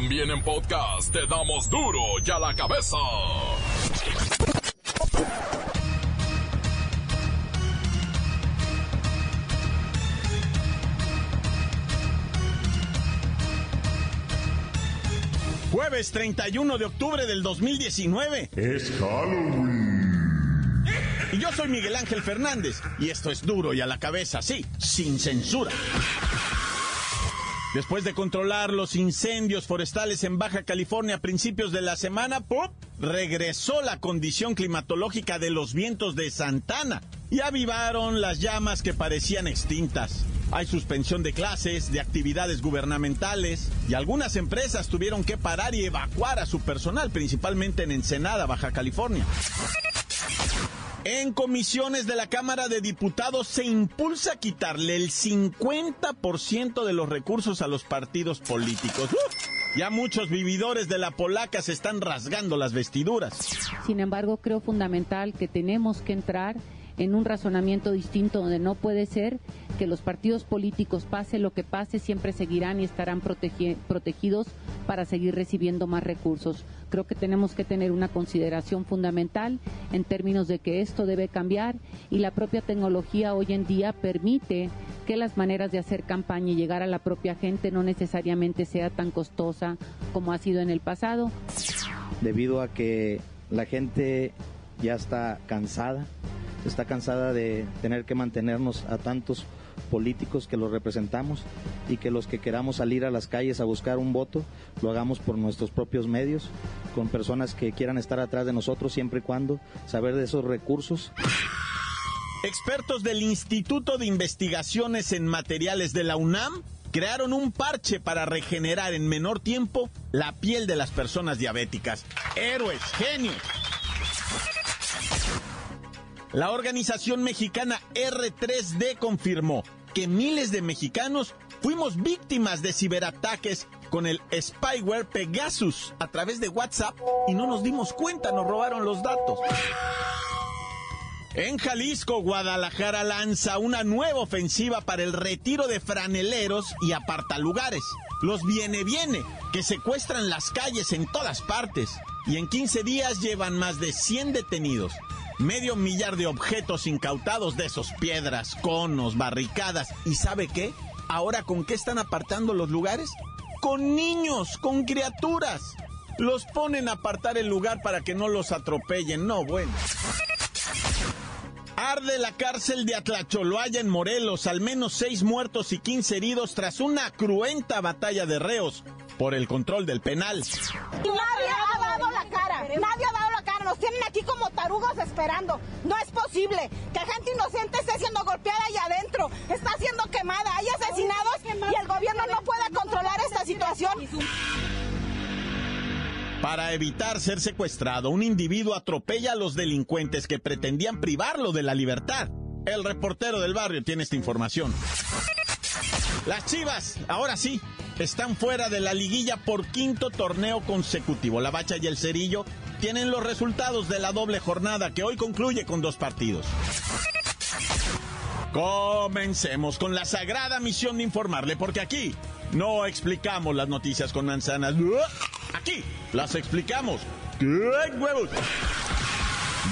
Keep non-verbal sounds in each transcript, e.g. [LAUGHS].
También en podcast te damos duro y a la cabeza. Jueves 31 de octubre del 2019. Es Halloween. Y yo soy Miguel Ángel Fernández. Y esto es duro y a la cabeza, sí, sin censura. Después de controlar los incendios forestales en Baja California a principios de la semana, ¡pum! regresó la condición climatológica de los vientos de Santana y avivaron las llamas que parecían extintas. Hay suspensión de clases, de actividades gubernamentales y algunas empresas tuvieron que parar y evacuar a su personal, principalmente en Ensenada, Baja California. En comisiones de la Cámara de Diputados se impulsa quitarle el 50% de los recursos a los partidos políticos. Ya muchos vividores de la polaca se están rasgando las vestiduras. Sin embargo, creo fundamental que tenemos que entrar en un razonamiento distinto donde no puede ser que los partidos políticos, pase lo que pase, siempre seguirán y estarán protegidos para seguir recibiendo más recursos. Creo que tenemos que tener una consideración fundamental en términos de que esto debe cambiar y la propia tecnología hoy en día permite que las maneras de hacer campaña y llegar a la propia gente no necesariamente sea tan costosa como ha sido en el pasado. Debido a que la gente ya está cansada, está cansada de tener que mantenernos a tantos políticos que los representamos y que los que queramos salir a las calles a buscar un voto lo hagamos por nuestros propios medios, con personas que quieran estar atrás de nosotros siempre y cuando saber de esos recursos. Expertos del Instituto de Investigaciones en Materiales de la UNAM crearon un parche para regenerar en menor tiempo la piel de las personas diabéticas. Héroes, genios. La organización mexicana R3D confirmó que miles de mexicanos fuimos víctimas de ciberataques con el spyware Pegasus a través de WhatsApp y no nos dimos cuenta, nos robaron los datos. En Jalisco, Guadalajara lanza una nueva ofensiva para el retiro de franeleros y apartalugares. Los viene viene, que secuestran las calles en todas partes. Y en 15 días llevan más de 100 detenidos medio millar de objetos incautados de esos piedras, conos, barricadas. ¿Y sabe qué? Ahora con qué están apartando los lugares? Con niños, con criaturas. Los ponen a apartar el lugar para que no los atropellen. No, bueno. Arde la cárcel de Atlacholoaya en Morelos, al menos seis muertos y quince heridos tras una cruenta batalla de reos por el control del penal. Nadie ha dado la cara, nadie ha dado la cara, nos tienen aquí como tarugos esperando. No es posible que gente inocente esté siendo golpeada allá adentro, está siendo quemada, hay asesinados y el gobierno no puede controlar esta situación. Para evitar ser secuestrado, un individuo atropella a los delincuentes que pretendían privarlo de la libertad. El reportero del barrio tiene esta información. Las Chivas, ahora sí, están fuera de la liguilla por quinto torneo consecutivo. La Bacha y el Cerillo tienen los resultados de la doble jornada que hoy concluye con dos partidos. Comencemos con la sagrada misión de informarle, porque aquí no explicamos las noticias con manzanas. Aquí las explicamos. ¡Qué huevos!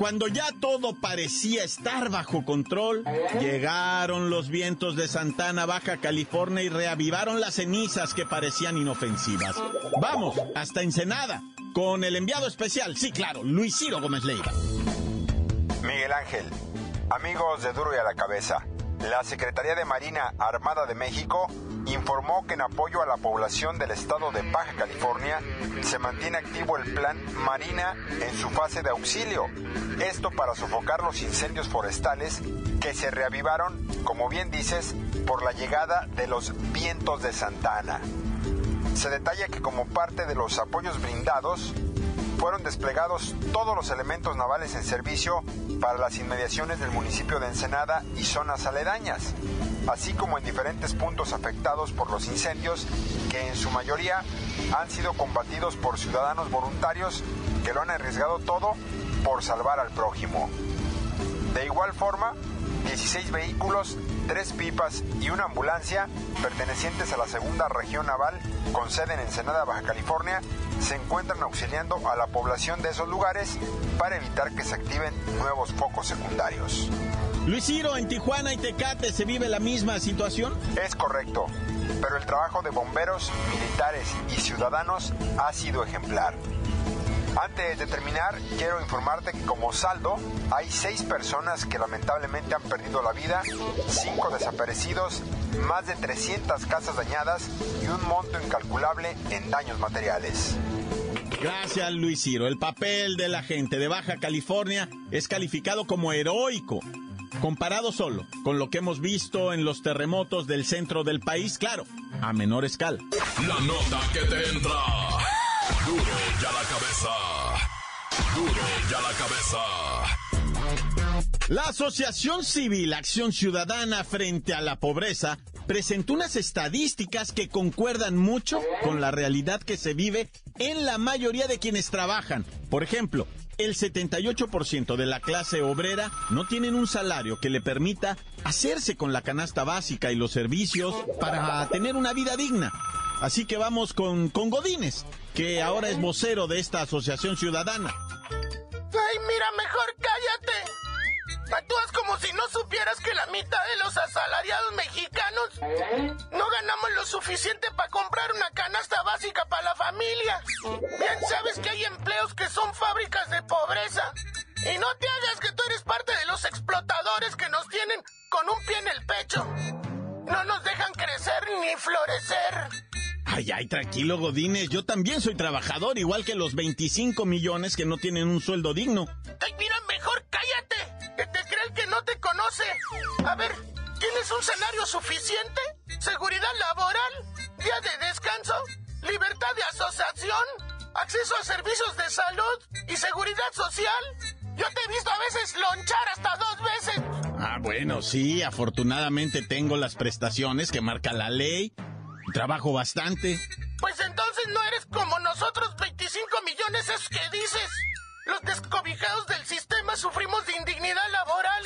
Cuando ya todo parecía estar bajo control, llegaron los vientos de Santana, Baja California y reavivaron las cenizas que parecían inofensivas. Vamos, hasta Ensenada, con el enviado especial, sí claro, Luis Ciro Gómez Leiva. Miguel Ángel, amigos de Duro y a la Cabeza, la Secretaría de Marina Armada de México informó que en apoyo a la población del estado de Baja California se mantiene activo el plan Marina en su fase de auxilio. Esto para sofocar los incendios forestales que se reavivaron, como bien dices, por la llegada de los vientos de Santana. se detalla que como parte de los apoyos brindados, fueron desplegados todos los elementos navales en servicio para las inmediaciones del municipio de Ensenada y zonas aledañas, así como en diferentes puntos afectados por los incendios que en su mayoría han sido combatidos por ciudadanos voluntarios que lo han arriesgado todo por salvar al prójimo. De igual forma, 16 vehículos, 3 pipas y una ambulancia pertenecientes a la segunda región naval con sede en Ensenada, Baja California, se encuentran auxiliando a la población de esos lugares para evitar que se activen nuevos focos secundarios. Luis Ciro, en Tijuana y Tecate se vive la misma situación. Es correcto, pero el trabajo de bomberos, militares y ciudadanos ha sido ejemplar. Antes de terminar, quiero informarte que como saldo hay seis personas que lamentablemente han perdido la vida, cinco desaparecidos, más de 300 casas dañadas y un monto incalculable en daños materiales. Gracias, Luis Ciro. El papel de la gente de Baja California es calificado como heroico. Comparado solo con lo que hemos visto en los terremotos del centro del país, claro, a menor escala. La nota que te entra. Duro ya la cabeza. Duro ya la cabeza. La Asociación Civil Acción Ciudadana frente a la pobreza presentó unas estadísticas que concuerdan mucho con la realidad que se vive en la mayoría de quienes trabajan. Por ejemplo, el 78% de la clase obrera no tienen un salario que le permita hacerse con la canasta básica y los servicios para tener una vida digna. Así que vamos con, con Godínez, que ahora es vocero de esta asociación ciudadana. Ay, mira, mejor cállate. Actúas como si no supieras que la mitad de los asalariados mexicanos no ganamos lo suficiente para comprar una canasta básica para la familia. Bien sabes que hay empleos que son fábricas de pobreza. Y no te hagas que tú eres parte de los explotadores que nos tienen con un pie en el pecho. No nos dejan crecer ni florecer. Ay, ay, tranquilo, Godínez. Yo también soy trabajador, igual que los 25 millones que no tienen un sueldo digno. Ay, mira, mejor cállate. Que te cree el que no te conoce. A ver, ¿tienes un salario suficiente? ¿Seguridad laboral? ¿Día de descanso? ¿Libertad de asociación? ¿Acceso a servicios de salud? ¿Y seguridad social? Yo te he visto a veces lonchar hasta dos veces. Ah, bueno, sí, afortunadamente tengo las prestaciones que marca la ley. Trabajo bastante. Pues entonces no eres como nosotros 25 millones esos que dices. Los descobijados del sistema sufrimos de indignidad laboral.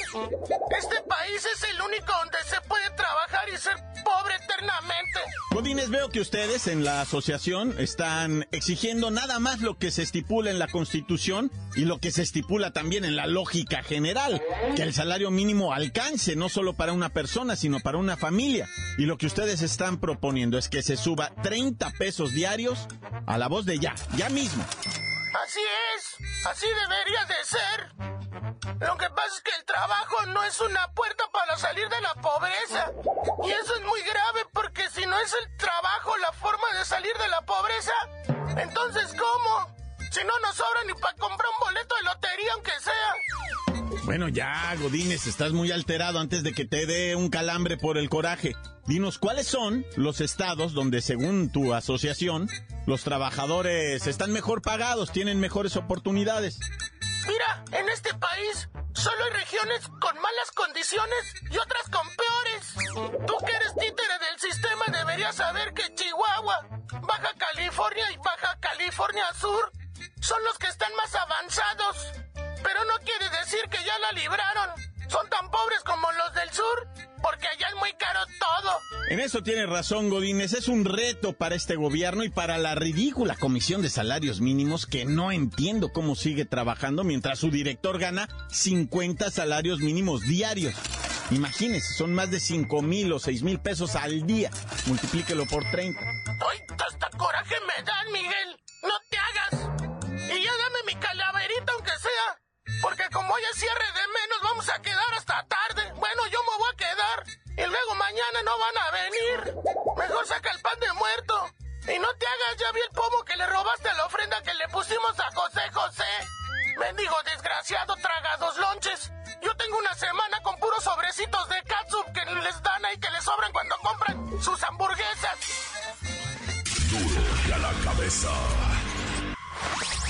Este país es el único donde se puede trabajar y ser pobre eternamente. Godínez, veo que ustedes en la asociación están exigiendo nada más lo que se estipula en la Constitución y lo que se estipula también en la lógica general, que el salario mínimo alcance no solo para una persona, sino para una familia. Y lo que ustedes están proponiendo es que se suba 30 pesos diarios a la voz de ya, ya mismo. Así es, así debería de ser. Lo que pasa es que el trabajo no es una puerta para salir de la pobreza. Y eso es muy grave porque si no es el trabajo la forma de salir de la pobreza, entonces ¿cómo? Si no nos sobra ni para comprar un boleto de lotería aunque sea. Bueno, ya, Godínez, estás muy alterado antes de que te dé un calambre por el coraje. Dinos, ¿cuáles son los estados donde, según tu asociación, los trabajadores están mejor pagados, tienen mejores oportunidades? Mira, en este país solo hay regiones con malas condiciones y otras con peores. Tú que eres títere del sistema deberías saber que Chihuahua, Baja California y Baja California Sur son los que están más avanzados. Pero no quiere decir que ya la libraron. Son tan pobres como los del sur, porque allá es muy caro todo. En eso tienes razón, Godínez. Es un reto para este gobierno y para la ridícula Comisión de Salarios Mínimos que no entiendo cómo sigue trabajando mientras su director gana 50 salarios mínimos diarios. Imagínese, son más de 5 mil o 6 mil pesos al día. Multiplíquelo por 30. ¡Ay, hasta coraje me dan, Miguel! Hoy es cierre de menos, vamos a quedar hasta tarde. Bueno, yo me voy a quedar. Y luego mañana no van a venir. Mejor saca el pan de muerto. Y no te hagas, ya vi el pomo que le robaste a la ofrenda que le pusimos a José José. Mendigo desgraciado, traga dos lonches. Yo tengo una semana con puros sobrecitos de catsup que les dan ahí que les sobran cuando compran sus hamburguesas. duro y a la cabeza.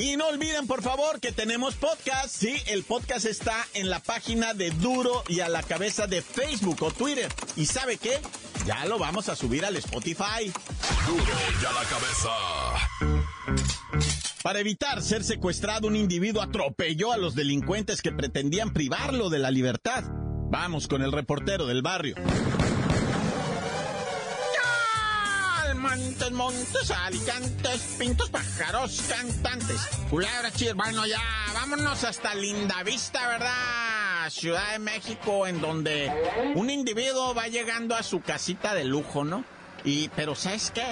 Y no olviden, por favor, que tenemos podcast. Sí, el podcast está en la página de Duro y a la cabeza de Facebook o Twitter. ¿Y sabe qué? Ya lo vamos a subir al Spotify. Duro y a la cabeza. Para evitar ser secuestrado, un individuo atropelló a los delincuentes que pretendían privarlo de la libertad. Vamos con el reportero del barrio. Montes, montes, alicantes, pintos, pájaros, cantantes. Culebra, chir, bueno, ya, vámonos hasta Linda Vista, ¿verdad? Ciudad de México, en donde un individuo va llegando a su casita de lujo, ¿no? Y, pero ¿sabes qué?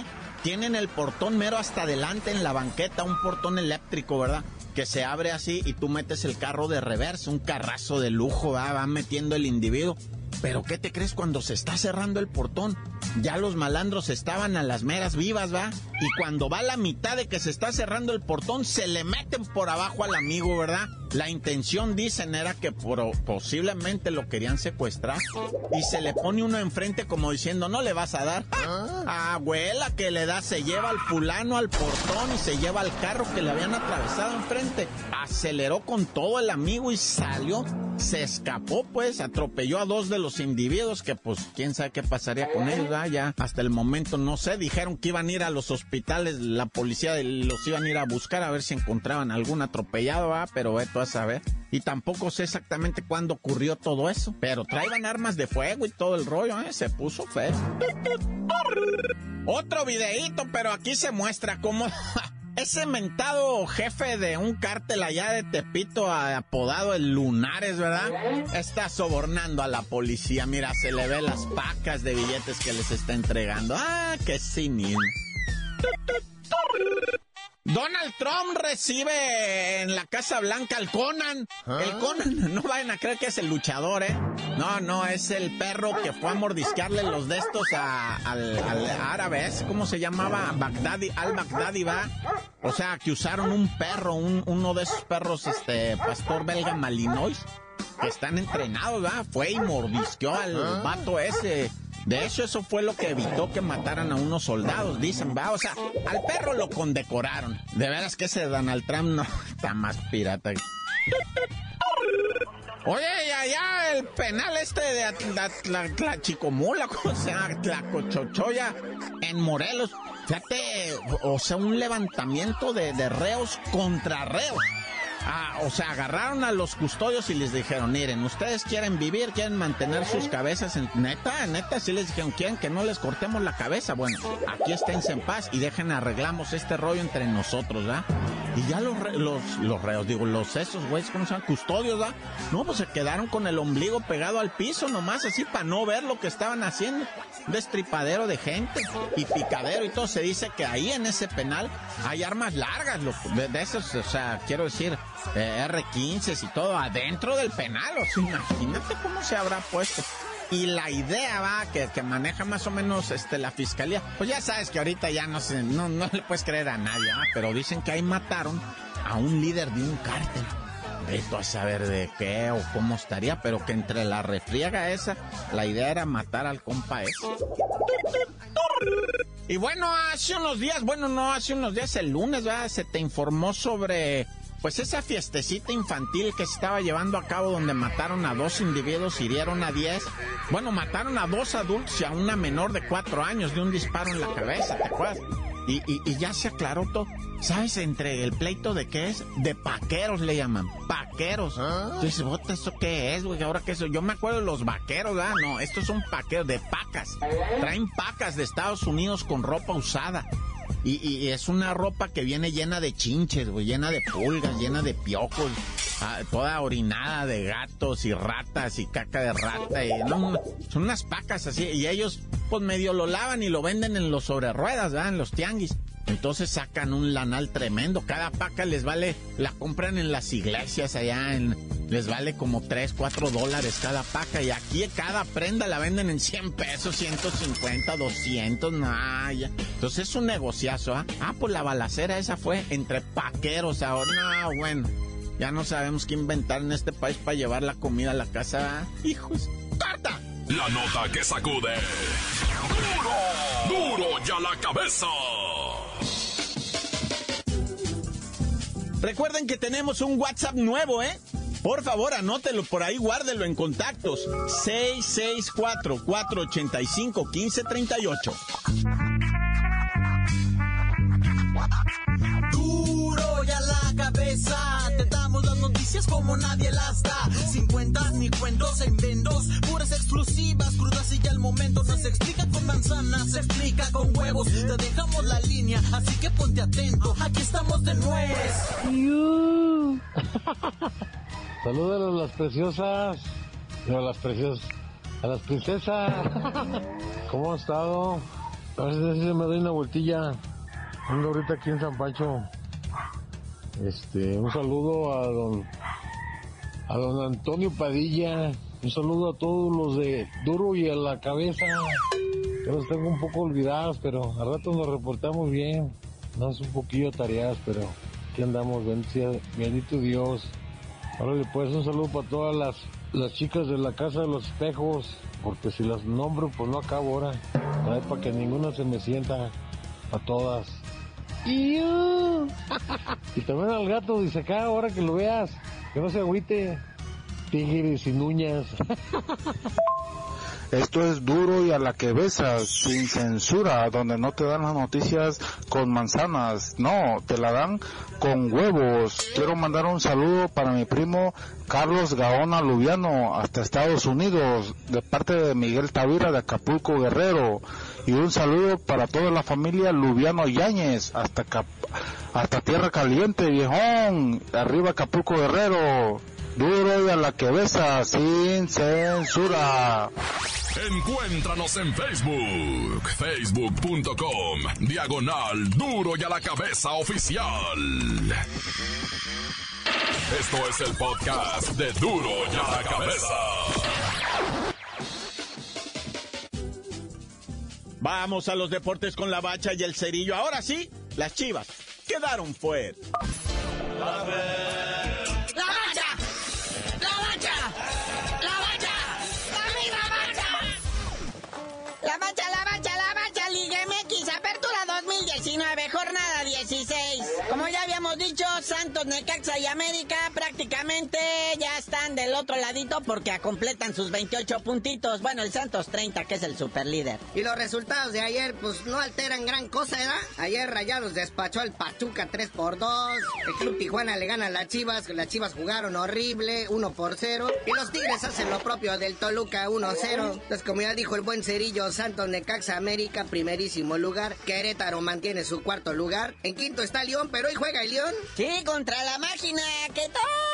Tienen el portón mero hasta adelante en la banqueta, un portón eléctrico, ¿verdad? Que se abre así y tú metes el carro de reversa, un carrazo de lujo, ¿verdad? va metiendo el individuo. Pero ¿qué te crees cuando se está cerrando el portón? Ya los malandros estaban a las meras vivas, ¿va? Y cuando va la mitad de que se está cerrando el portón, se le meten por abajo al amigo, ¿verdad? La intención, dicen, era que posiblemente lo querían secuestrar. Y se le pone uno enfrente como diciendo, no le vas a dar. Ah. [LAUGHS] Abuela que le da, se lleva al fulano al portón y se lleva al carro que le habían atravesado enfrente. Aceleró con todo el amigo y salió. Se escapó, pues, atropelló a dos de los individuos que, pues, quién sabe qué pasaría con ellos, Ya, hasta el momento no sé. Dijeron que iban a ir a los hospitales, la policía los iban a ir a buscar a ver si encontraban algún atropellado. Pero esto a saber. Y tampoco sé exactamente cuándo ocurrió todo eso. Pero traían armas de fuego y todo el rollo, ¿eh? Se puso feo. Otro videíto, pero aquí se muestra cómo... [LAUGHS] Ese mentado jefe de un cártel allá de Tepito, apodado el Lunares, ¿verdad? Está sobornando a la policía. Mira, se le ve las pacas de billetes que les está entregando. Ah, qué cínico. Donald Trump recibe en la Casa Blanca al Conan. ¿Ah? El Conan, [LAUGHS] no vayan a creer que es el luchador, ¿eh? No, no, es el perro que fue a mordisquearle los de estos al, árabe, ¿cómo se llamaba? Bagdadi, al Bagdadi, va. O sea, que usaron un perro, uno de esos perros, este, pastor belga Malinois, que están entrenados, ¿va? Fue y mordisqueó al ¿Ah? vato ese de hecho, eso fue lo que evitó que mataran a unos soldados, dicen, va, o sea, al perro lo condecoraron. De veras que ese Donald Trump no [LAUGHS] está más pirata. Oye, ya, ya, el penal este de la, chicomula, [LAUGHS] o sea, la cochochoya en Morelos. Fíjate, o sea, un levantamiento de, de reos contra reos. Ah, o sea, agarraron a los custodios y les dijeron, miren, ustedes quieren vivir, quieren mantener sus cabezas en... Neta, neta, sí les dijeron, quieren que no les cortemos la cabeza. Bueno, aquí esténse en paz y dejen arreglamos este rollo entre nosotros, ¿verdad? Y ya los, los, los reos, digo, los esos güeyes, ¿cómo se llaman? Custodios, ¿verdad? No, pues se quedaron con el ombligo pegado al piso nomás, así para no ver lo que estaban haciendo. Destripadero de gente y picadero y todo. Se dice que ahí en ese penal hay armas largas, de, de esos, o sea, quiero decir, R15 y todo adentro del penal. O sea, imagínate cómo se habrá puesto. Y la idea va que, que, maneja más o menos este la fiscalía. Pues ya sabes que ahorita ya no se, no, no le puedes creer a nadie, pero dicen que ahí mataron a un líder de un cártel. Esto a saber de qué o cómo estaría, pero que entre la refriega esa, la idea era matar al compa ese. Y bueno, hace unos días, bueno, no, hace unos días, el lunes, ¿verdad? Se te informó sobre pues esa fiestecita infantil que se estaba llevando a cabo donde mataron a dos individuos, hirieron a diez, bueno, mataron a dos adultos y a una menor de cuatro años de un disparo en la cabeza, ¿te acuerdas? Y, y, ya se aclaró todo. ¿Sabes entre el pleito de qué es? De paqueros le llaman. Paqueros. ¿Ah? Entonces, ¿bota eso qué es, güey? Ahora que eso. Yo me acuerdo de los vaqueros, ¿verdad? No, estos son paqueros de pacas. Traen pacas de Estados Unidos con ropa usada. Y, es una ropa que viene llena de chinches, llena de pulgas, llena de piojos, ah, toda orinada de gatos y ratas y caca de rata. Y, son unas pacas así. Y ellos, pues medio lo lavan y lo venden en los sobre ruedas, ¿verdad? En los tianguis. Entonces sacan un lanal tremendo. Cada paca les vale, la compran en las iglesias allá, en, les vale como 3, 4 dólares cada paca. Y aquí cada prenda la venden en 100 pesos, 150, 200, nah, ya. Entonces es un negociazo, ¿ah? Ah, pues la balacera esa fue entre paqueros ahora. No, bueno, ya no sabemos qué inventar en este país para llevar la comida a la casa. ¿ah? Hijos, ¡carta! La nota que sacude. ¡Duro! ¡Duro ya la cabeza! Recuerden que tenemos un WhatsApp nuevo, ¿eh? Por favor, anótelo por ahí, guárdelo en contactos. 664-485-1538. Duro ya la cabeza, te damos las noticias como nadie las da. Sin cuentas ni cuentos en vendos, puras exclusivas, crudas y ya el momento. No se explica con manzanas, se explica con huevos. Te dejamos la línea, así que ponte atento. Aquí estamos de nuez. [LAUGHS] Saludos a las preciosas. No, a las preciosas. A las princesas. [LAUGHS] ¿Cómo ha estado? A ver si me doy una vueltilla. Ando ahorita aquí en San Pancho. Este, un saludo a don a don Antonio Padilla. Un saludo a todos los de Duro y a la cabeza. Que los tengo un poco olvidados, pero al rato nos reportamos bien. No es un poquillo tareas, pero aquí andamos, bendito, bendito Dios. Ahora pues un saludo para todas las, las chicas de la casa de los espejos, porque si las nombro pues no acabo ahora. No para que ninguna se me sienta, a todas. Y también al gato, dice acá, ahora que lo veas, que no se agüite. Tigres sin uñas. [LAUGHS] Esto es duro y a la que besas, sin censura, donde no te dan las noticias con manzanas, no, te la dan con huevos. Quiero mandar un saludo para mi primo Carlos Gaona Lubiano, hasta Estados Unidos, de parte de Miguel Tavira de Acapulco Guerrero. Y un saludo para toda la familia Lubiano Yáñez, hasta, hasta Tierra Caliente, viejón, arriba Acapulco Guerrero. Duro y a la que besa, sin censura. Encuéntranos en Facebook, facebook.com, diagonal duro y a la cabeza oficial. Esto es el podcast de duro y a la cabeza. Vamos a los deportes con la bacha y el cerillo. Ahora sí, las chivas quedaron fuera. Santos, Necaxa y América otro ladito porque completan sus 28 puntitos. Bueno, el Santos 30, que es el superlíder. Y los resultados de ayer, pues no alteran gran cosa, ¿verdad? Ayer Rayados despachó al Pachuca 3 por 2. El Club Tijuana le gana a las Chivas, las Chivas jugaron horrible, 1 por 0. Y los Tigres hacen lo propio del Toluca 1-0. Entonces, como ya dijo el buen Cerillo, Santos, Necaxa, América, primerísimo lugar. Querétaro mantiene su cuarto lugar. En quinto está León, pero hoy juega el León. Sí, contra la máquina, que todavía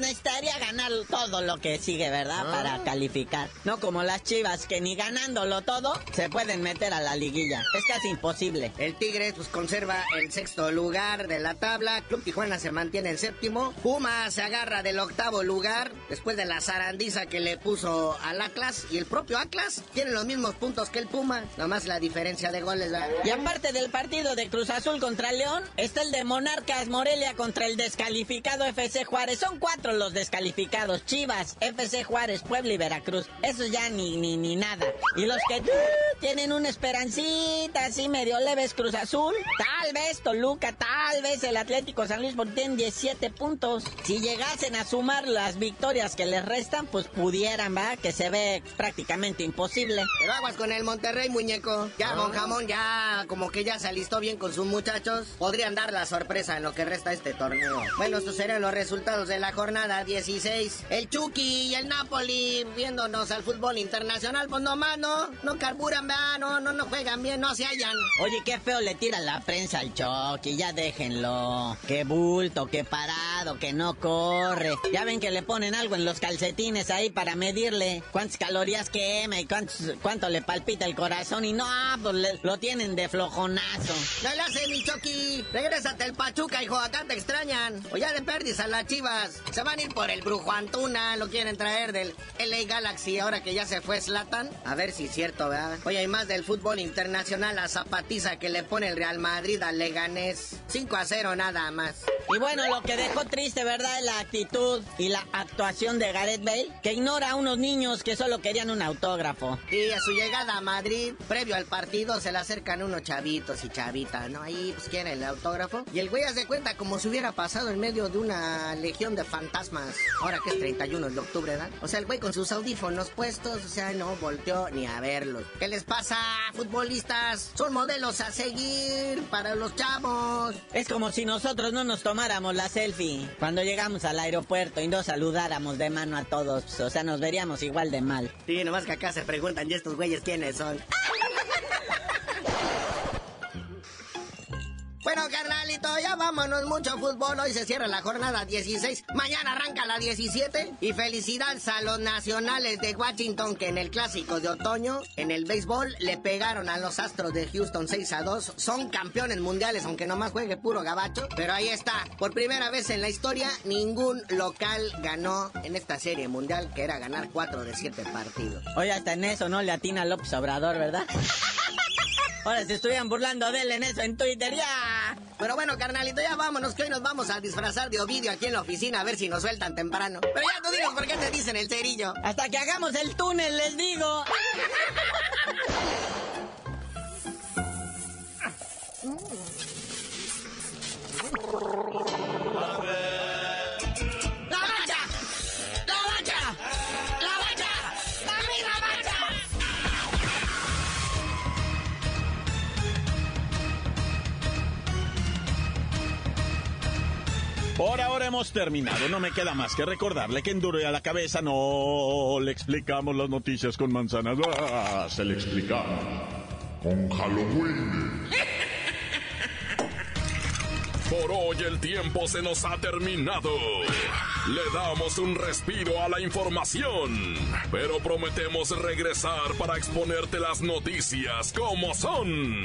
necesitaría ganar todo lo que sigue, ¿verdad? Ah. Para calificar. No como las chivas, que ni ganándolo todo se pueden meter a la liguilla. Es casi imposible. El Tigres, pues conserva el sexto lugar de la tabla. Club Tijuana se mantiene en séptimo. Puma se agarra del octavo lugar después de la zarandiza que le puso al Atlas. Y el propio Atlas tiene los mismos puntos que el Puma. Nomás la diferencia de goles, ¿verdad? Y aparte del partido de Cruz Azul contra León, está el de Monarcas Morelia contra el descalificado FC Juárez. Son cuatro los descalificados. Chivas, FC Juárez, Puebla y Veracruz. Eso ya ni, ni, ni nada. Y los que uh, tienen una esperancita así medio leves Cruz Azul. Tal vez Toluca, tal vez el Atlético San Luis porque tienen 17 puntos. Si llegasen a sumar las victorias que les restan, pues pudieran, ¿va? Que se ve prácticamente imposible. Pero aguas con el Monterrey, muñeco. Ya, Don Jamón, ya como que ya se alistó bien con sus muchachos. Podrían dar la sorpresa en lo que resta este torneo. Bueno, estos serían los resultados de la jornada 16. El Chucky y el Napoli viéndonos al fútbol internacional, pues nomás no, no carburan, vea, no, no, no juegan bien, no se hallan. Oye, qué feo le tira la prensa al Chucky, ya déjenlo. Qué bulto, qué parado, que no corre. Ya ven que le ponen algo en los calcetines ahí para medirle cuántas calorías quema y cuántos, cuánto le palpita el corazón y no, pues le- lo tienen de flojonazo. No le hace mi Chucky. Regrésate el Pachuca, hijo, acá te extrañan. O ya de perdis a las chivas. Se van a ir por el Brujo Antuna, lo quieren traer del LA Galaxy ahora que ya se fue Slatan. A ver si es cierto, ¿verdad? Oye, hay más del fútbol internacional, la zapatiza que le pone el Real Madrid al Leganés. 5 a 0 nada más. Y bueno, lo que dejó triste, ¿verdad? Es la actitud y la actuación de Gareth Bale, que ignora a unos niños que solo querían un autógrafo. Y a su llegada a Madrid, previo al partido, se le acercan unos chavitos y chavitas, ¿no? Ahí, pues, quieren el autógrafo. Y el güey hace cuenta como si hubiera pasado en medio de una legión de fantasmas. Ahora que es 31 de octubre, ¿verdad? O sea, el güey con sus audífonos puestos, o sea, no volteó ni a verlos. ¿Qué les pasa, futbolistas? Son modelos a seguir para los chavos. Es como si nosotros no nos tomáramos la selfie cuando llegamos al aeropuerto y no saludáramos de mano a todos. O sea, nos veríamos igual de mal. Sí, nomás que acá se preguntan, ¿y estos güeyes quiénes son? Bueno, carnalito, ya vámonos. Mucho fútbol. Hoy se cierra la jornada 16. Mañana arranca la 17. Y felicidades a los nacionales de Washington que en el clásico de otoño, en el béisbol, le pegaron a los Astros de Houston 6 a 2. Son campeones mundiales, aunque nomás juegue puro gabacho. Pero ahí está. Por primera vez en la historia, ningún local ganó en esta serie mundial, que era ganar 4 de 7 partidos. Hoy hasta en eso no le atina López Obrador, ¿verdad? Ahora se estuvieran burlando de él en eso en Twitter, ya. Pero bueno, carnalito, ya vámonos, que hoy nos vamos a disfrazar de Ovidio aquí en la oficina a ver si nos sueltan temprano. Pero ya tú dinos por qué te dicen el cerillo. Hasta que hagamos el túnel, les digo. [LAUGHS] ahora hemos terminado. No me queda más que recordarle que en Duro y a la cabeza no le explicamos las noticias con manzanas. Ah, se le explicamos. Con Halloween. Por hoy el tiempo se nos ha terminado. Le damos un respiro a la información, pero prometemos regresar para exponerte las noticias como son.